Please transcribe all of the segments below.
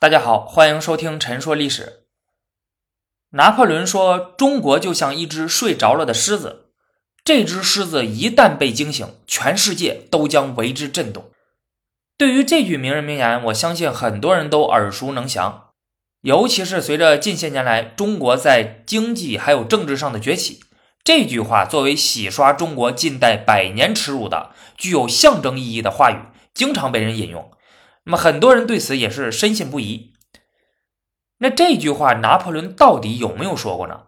大家好，欢迎收听《陈说历史》。拿破仑说：“中国就像一只睡着了的狮子，这只狮子一旦被惊醒，全世界都将为之震动。”对于这句名人名言，我相信很多人都耳熟能详。尤其是随着近些年来中国在经济还有政治上的崛起，这句话作为洗刷中国近代百年耻辱的具有象征意义的话语，经常被人引用。那么很多人对此也是深信不疑。那这句话拿破仑到底有没有说过呢？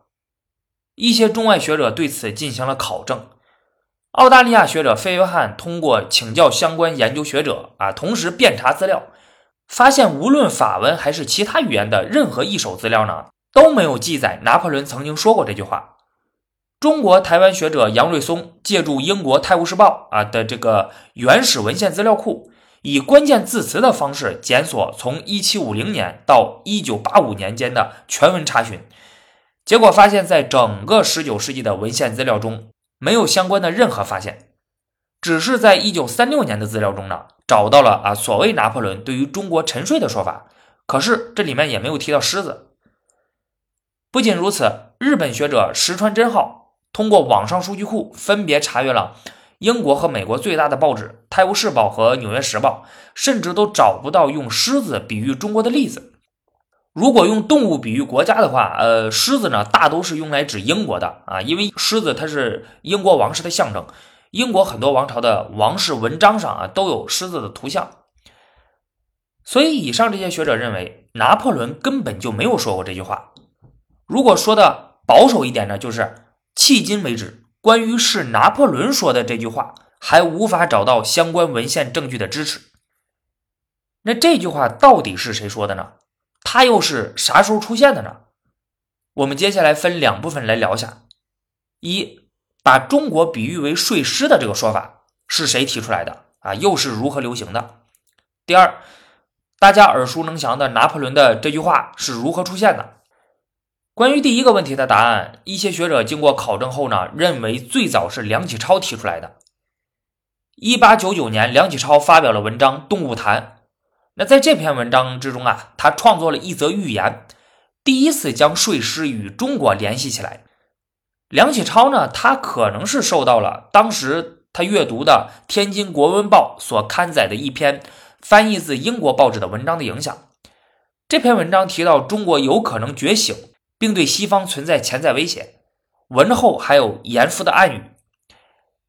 一些中外学者对此进行了考证。澳大利亚学者费约翰通过请教相关研究学者啊，同时遍查资料，发现无论法文还是其他语言的任何一手资料呢，都没有记载拿破仑曾经说过这句话。中国台湾学者杨瑞松借助英国《泰晤士报》啊的这个原始文献资料库。以关键字词的方式检索从1750年到1985年间的全文查询，结果发现，在整个19世纪的文献资料中，没有相关的任何发现，只是在1936年的资料中呢，找到了啊所谓拿破仑对于中国沉睡的说法，可是这里面也没有提到狮子。不仅如此，日本学者石川真浩通过网上数据库分别查阅了。英国和美国最大的报纸《泰晤士报》和《纽约时报》甚至都找不到用狮子比喻中国的例子。如果用动物比喻国家的话，呃，狮子呢大都是用来指英国的啊，因为狮子它是英国王室的象征。英国很多王朝的王室文章上啊都有狮子的图像。所以，以上这些学者认为，拿破仑根本就没有说过这句话。如果说的保守一点呢，就是迄今为止。关于是拿破仑说的这句话，还无法找到相关文献证据的支持。那这句话到底是谁说的呢？他又是啥时候出现的呢？我们接下来分两部分来聊一下：一，把中国比喻为睡狮的这个说法是谁提出来的啊？又是如何流行的？第二，大家耳熟能详的拿破仑的这句话是如何出现的？关于第一个问题的答案，一些学者经过考证后呢，认为最早是梁启超提出来的。一八九九年，梁启超发表了文章《动物谈》。那在这篇文章之中啊，他创作了一则寓言，第一次将睡狮与中国联系起来。梁启超呢，他可能是受到了当时他阅读的《天津国文报》所刊载的一篇翻译自英国报纸的文章的影响。这篇文章提到中国有可能觉醒。并对西方存在潜在威胁，文后还有严复的暗语，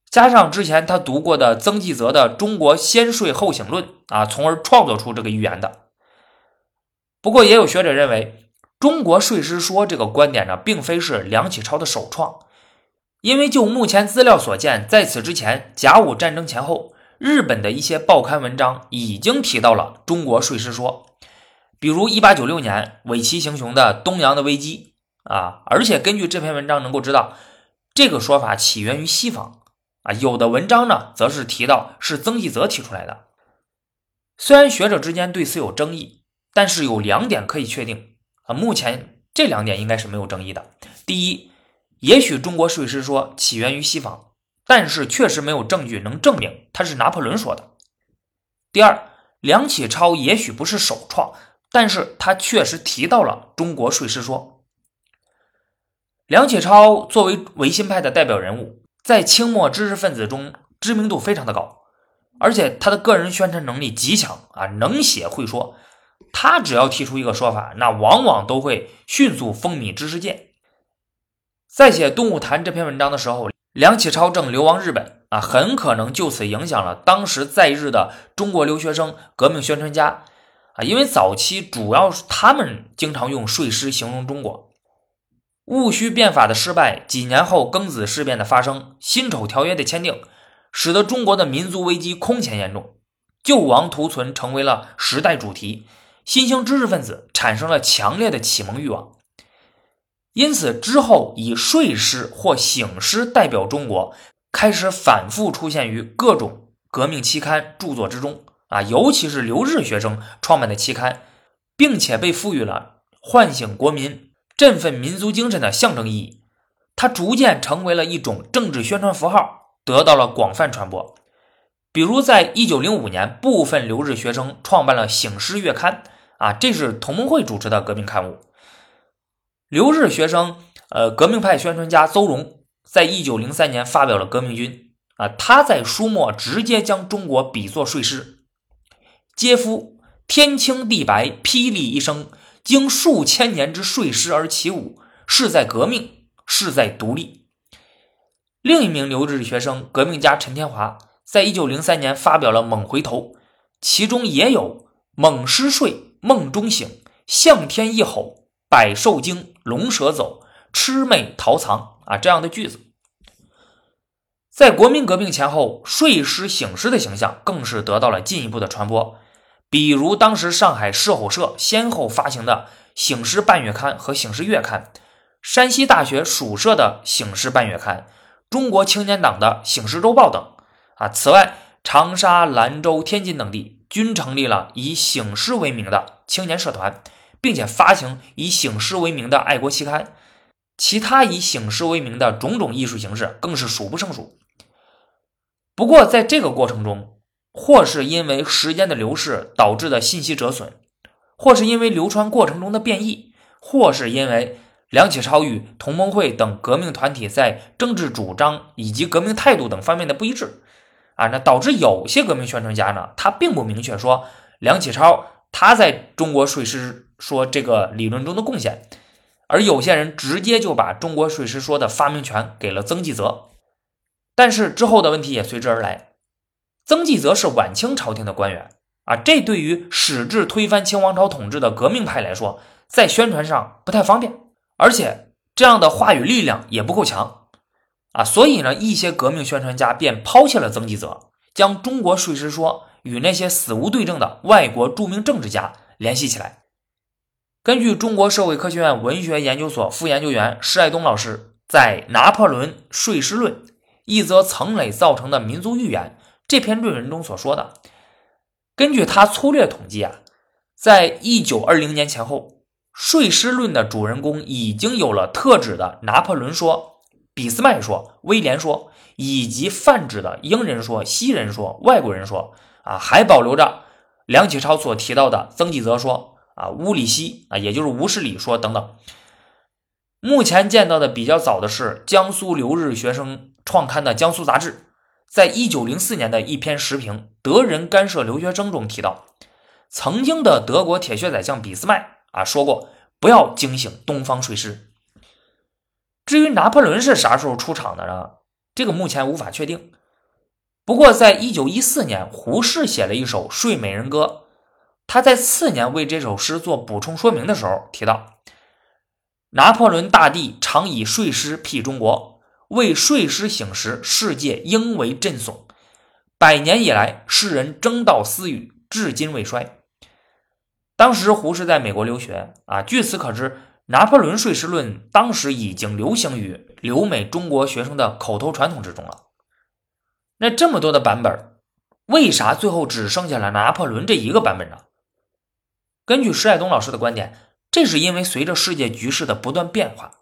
加上之前他读过的曾纪泽的《中国先睡后醒论》啊，从而创作出这个预言的。不过，也有学者认为，中国睡狮说这个观点呢，并非是梁启超的首创，因为就目前资料所见，在此之前，甲午战争前后，日本的一些报刊文章已经提到了中国睡狮说。比如一八九六年尾崎行雄的《东洋的危机》啊，而且根据这篇文章能够知道，这个说法起源于西方啊。有的文章呢，则是提到是曾纪泽提出来的。虽然学者之间对此有争议，但是有两点可以确定啊。目前这两点应该是没有争议的。第一，也许中国睡狮说起源于西方，但是确实没有证据能证明它是拿破仑说的。第二，梁启超也许不是首创。但是他确实提到了中国税师说。梁启超作为维新派的代表人物，在清末知识分子中知名度非常的高，而且他的个人宣传能力极强啊，能写会说。他只要提出一个说法，那往往都会迅速风靡知识界。在写《动物谈》这篇文章的时候，梁启超正流亡日本啊，很可能就此影响了当时在日的中国留学生、革命宣传家。啊，因为早期主要是他们经常用睡狮形容中国。戊戌变法的失败，几年后庚子事变的发生，辛丑条约的签订，使得中国的民族危机空前严重，救亡图存成为了时代主题。新兴知识分子产生了强烈的启蒙欲望，因此之后以睡狮或醒狮代表中国，开始反复出现于各种革命期刊著作之中。啊，尤其是留日学生创办的期刊，并且被赋予了唤醒国民、振奋民族精神的象征意义。它逐渐成为了一种政治宣传符号，得到了广泛传播。比如，在一九零五年，部分留日学生创办了《醒狮月刊》，啊，这是同盟会主持的革命刊物。留日学生，呃，革命派宣传家邹容，在一九零三年发表了《革命军》啊，他在书末直接将中国比作睡狮，嗟夫！天青地白，霹雳一声，经数千年之睡狮而起舞，是在革命，是在独立。另一名留日学生，革命家陈天华，在一九零三年发表了《猛回头》，其中也有“猛狮睡，梦中醒，向天一吼，百兽惊，龙蛇走，魑魅逃藏”啊这样的句子。在国民革命前后，睡狮醒狮的形象更是得到了进一步的传播。比如当时上海市吼社先后发行的《醒狮半月刊》和《醒狮月刊》，山西大学属社的《醒狮半月刊》。中国青年党的《醒狮周报》等啊，此外，长沙、兰州、天津等地均成立了以醒狮为名的青年社团，并且发行以醒狮为名的爱国期刊。其他以醒狮为名的种种艺术形式更是数不胜数。不过，在这个过程中，或是因为时间的流逝导致的信息折损，或是因为流传过程中的变异，或是因为。梁启超与同盟会等革命团体在政治主张以及革命态度等方面的不一致，啊，那导致有些革命宣传家呢，他并不明确说梁启超他在中国税师说这个理论中的贡献，而有些人直接就把中国税师说的发明权给了曾纪泽，但是之后的问题也随之而来，曾纪泽是晚清朝廷的官员啊，这对于矢志推翻清王朝统治的革命派来说，在宣传上不太方便。而且这样的话语力量也不够强啊，所以呢，一些革命宣传家便抛弃了曾纪泽，将中国税师说与那些死无对证的外国著名政治家联系起来。根据中国社会科学院文学研究所副研究员施爱东老师在《拿破仑税师论：一则层累造成的民族预言》这篇论文中所说的，根据他粗略统计啊，在一九二零年前后。睡狮论的主人公已经有了特指的拿破仑说、俾斯麦说、威廉说，以及泛指的英人说、西人说、外国人说啊，还保留着梁启超所提到的曾纪泽说啊、乌里希啊，也就是吴世礼说等等。目前见到的比较早的是江苏留日学生创刊的《江苏杂志》，在一九零四年的一篇时评《德人干涉留学生》中提到，曾经的德国铁血宰相俾斯麦。啊，说过不要惊醒东方睡狮。至于拿破仑是啥时候出场的呢？这个目前无法确定。不过，在一九一四年，胡适写了一首《睡美人歌》，他在次年为这首诗做补充说明的时候提到：“拿破仑大帝常以睡狮辟中国，为睡狮醒时，世界应为震悚。百年以来，世人争道私语，至今未衰。”当时胡适在美国留学啊，据此可知，拿破仑睡狮论当时已经流行于留美中国学生的口头传统之中了。那这么多的版本，为啥最后只剩下了拿破仑这一个版本呢？根据施爱东老师的观点，这是因为随着世界局势的不断变化，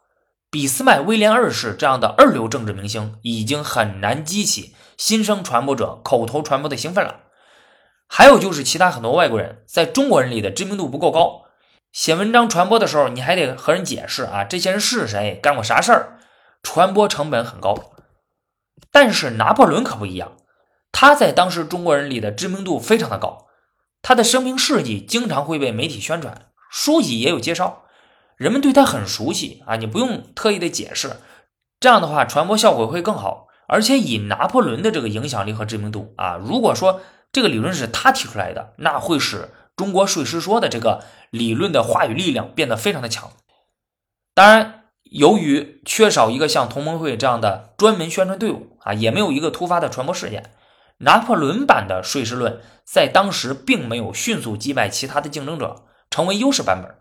俾斯麦、威廉二世这样的二流政治明星已经很难激起新生传播者口头传播的兴奋了。还有就是其他很多外国人在中国人里的知名度不够高，写文章传播的时候，你还得和人解释啊，这些人是谁，干过啥事儿，传播成本很高。但是拿破仑可不一样，他在当时中国人里的知名度非常的高，他的生平事迹经常会被媒体宣传，书籍也有介绍，人们对他很熟悉啊，你不用特意的解释，这样的话传播效果会更好。而且以拿破仑的这个影响力和知名度啊，如果说。这个理论是他提出来的，那会使中国税师说的这个理论的话语力量变得非常的强。当然，由于缺少一个像同盟会这样的专门宣传队伍啊，也没有一个突发的传播事件，拿破仑版的税师论在当时并没有迅速击败其他的竞争者，成为优势版本。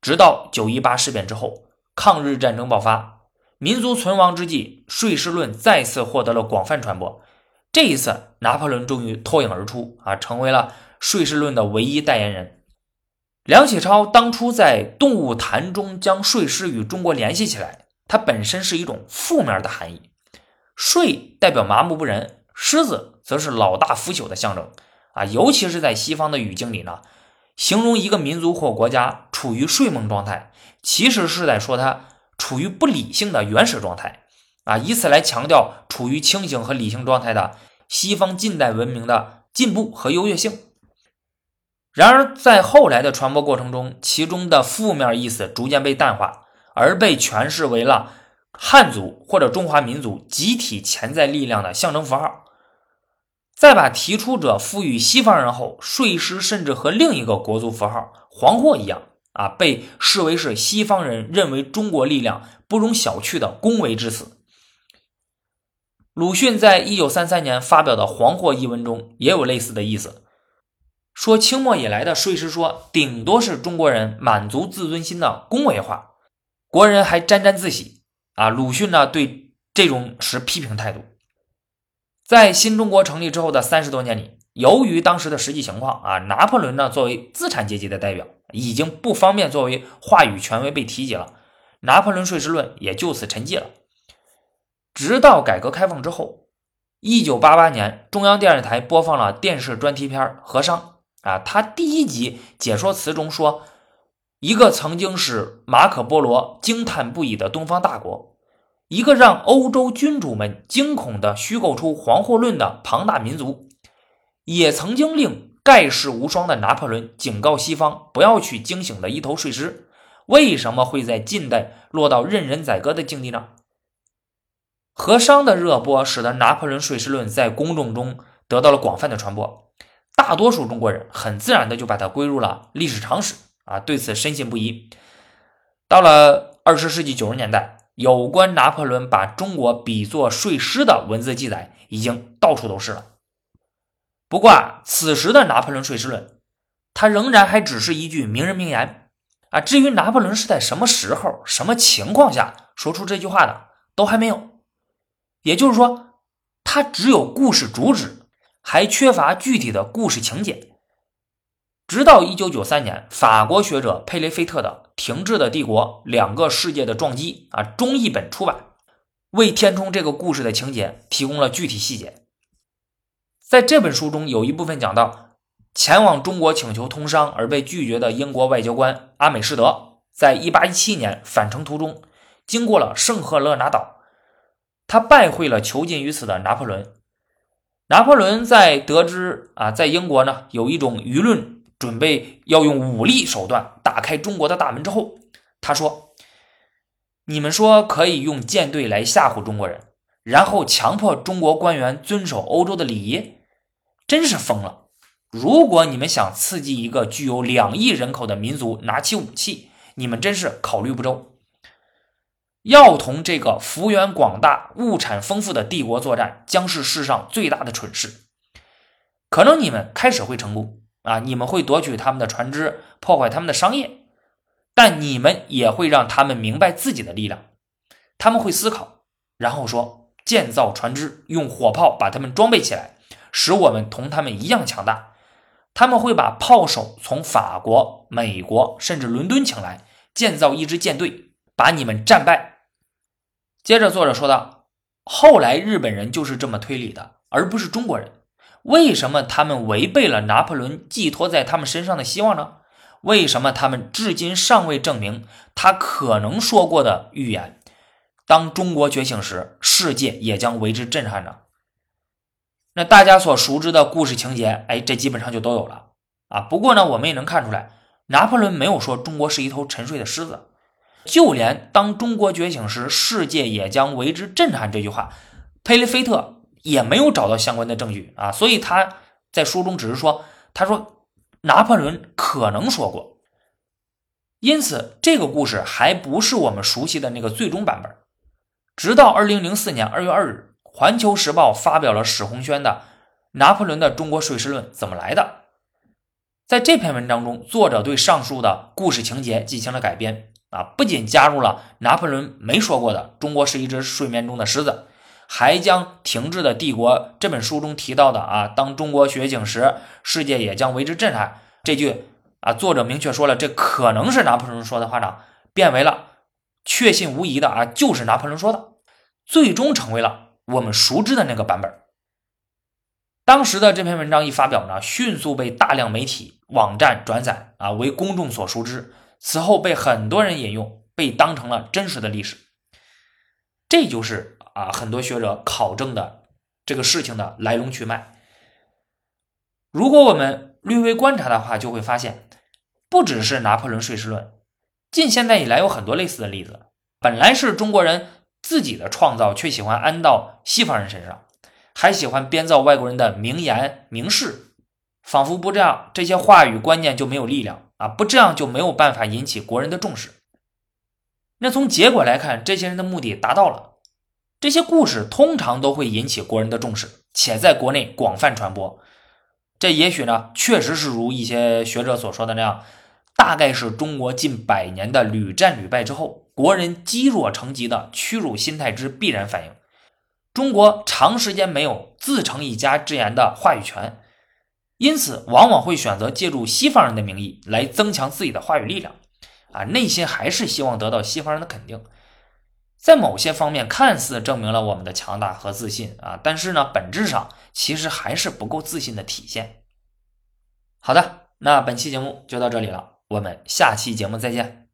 直到九一八事变之后，抗日战争爆发，民族存亡之际，税狮论再次获得了广泛传播。这一次，拿破仑终于脱颖而出啊，成为了税狮论的唯一代言人。梁启超当初在《动物谈》中将睡狮与中国联系起来，它本身是一种负面的含义。睡代表麻木不仁，狮子则是老大腐朽的象征啊。尤其是在西方的语境里呢，形容一个民族或国家处于睡梦状态，其实是在说它处于不理性的原始状态啊，以此来强调处于清醒和理性状态的西方近代文明的进步和优越性。然而，在后来的传播过程中，其中的负面意思逐渐被淡化，而被诠释为了汉族或者中华民族集体潜在力量的象征符号。在把提出者赋予西方人后，睡狮甚至和另一个国族符号黄祸一样啊，被视为是西方人认为中国力量不容小觑的恭维之词。鲁迅在一九三三年发表的《黄祸》一文中也有类似的意思，说清末以来的睡狮说顶多是中国人满足自尊心的恭维话，国人还沾沾自喜啊。鲁迅呢对这种持批评态度。在新中国成立之后的三十多年里，由于当时的实际情况啊，拿破仑呢作为资产阶级的代表，已经不方便作为话语权威被提及了，拿破仑税制论也就此沉寂了。直到改革开放之后，一九八八年，中央电视台播放了电视专题片《和商》啊，他第一集解说词中说，一个曾经使马可波罗惊叹不已的东方大国。一个让欧洲君主们惊恐的虚构出黄祸论的庞大民族，也曾经令盖世无双的拿破仑警告西方不要去惊醒的一头睡狮，为什么会在近代落到任人宰割的境地呢？和商的热播使得拿破仑睡狮论在公众中得到了广泛的传播，大多数中国人很自然的就把它归入了历史常识啊，对此深信不疑。到了二十世纪九十年代。有关拿破仑把中国比作睡狮的文字记载已经到处都是了。不过啊，此时的拿破仑睡狮论，它仍然还只是一句名人名言啊。至于拿破仑是在什么时候、什么情况下说出这句话的，都还没有。也就是说，他只有故事主旨，还缺乏具体的故事情节。直到一九九三年，法国学者佩雷菲特的《停滞的帝国：两个世界的撞击》啊中译本出版，为填充这个故事的情节提供了具体细节。在这本书中，有一部分讲到，前往中国请求通商而被拒绝的英国外交官阿美士德，在一八一七年返程途中，经过了圣赫勒拿岛，他拜会了囚禁于此的拿破仑。拿破仑在得知啊，在英国呢有一种舆论。准备要用武力手段打开中国的大门之后，他说：“你们说可以用舰队来吓唬中国人，然后强迫中国官员遵守欧洲的礼仪，真是疯了！如果你们想刺激一个具有两亿人口的民族拿起武器，你们真是考虑不周。要同这个幅员广大、物产丰富的帝国作战，将是世上最大的蠢事。可能你们开始会成功。”啊！你们会夺取他们的船只，破坏他们的商业，但你们也会让他们明白自己的力量。他们会思考，然后说：建造船只，用火炮把他们装备起来，使我们同他们一样强大。他们会把炮手从法国、美国甚至伦敦请来，建造一支舰队，把你们战败。接着，作者说道：后来日本人就是这么推理的，而不是中国人。为什么他们违背了拿破仑寄托在他们身上的希望呢？为什么他们至今尚未证明他可能说过的预言：当中国觉醒时，世界也将为之震撼呢？那大家所熟知的故事情节，哎，这基本上就都有了啊。不过呢，我们也能看出来，拿破仑没有说中国是一头沉睡的狮子，就连“当中国觉醒时，世界也将为之震撼”这句话，佩雷菲特。也没有找到相关的证据啊，所以他在书中只是说，他说拿破仑可能说过，因此这个故事还不是我们熟悉的那个最终版本。直到二零零四年二月二日，《环球时报》发表了史鸿轩的《拿破仑的中国睡狮论怎么来的》。在这篇文章中，作者对上述的故事情节进行了改编啊，不仅加入了拿破仑没说过的“中国是一只睡眠中的狮子”。还将《停滞的帝国》这本书中提到的啊，当中国觉醒时，世界也将为之震撼。这句啊，作者明确说了，这可能是拿破仑说的话呢，变为了确信无疑的啊，就是拿破仑说的，最终成为了我们熟知的那个版本。当时的这篇文章一发表呢，迅速被大量媒体网站转载啊，为公众所熟知。此后被很多人引用，被当成了真实的历史。这就是啊，很多学者考证的这个事情的来龙去脉。如果我们略微观察的话，就会发现，不只是拿破仑睡狮论，近现代以来有很多类似的例子。本来是中国人自己的创造，却喜欢安到西方人身上，还喜欢编造外国人的名言名事，仿佛不这样，这些话语观念就没有力量啊！不这样就没有办法引起国人的重视。那从结果来看，这些人的目的达到了，这些故事通常都会引起国人的重视，且在国内广泛传播。这也许呢，确实是如一些学者所说的那样，大概是中国近百年的屡战屡败之后，国人积弱成疾的屈辱心态之必然反应。中国长时间没有自成一家之言的话语权，因此往往会选择借助西方人的名义来增强自己的话语力量。啊，内心还是希望得到西方人的肯定。在某些方面看似证明了我们的强大和自信啊，但是呢，本质上其实还是不够自信的体现。好的，那本期节目就到这里了，我们下期节目再见。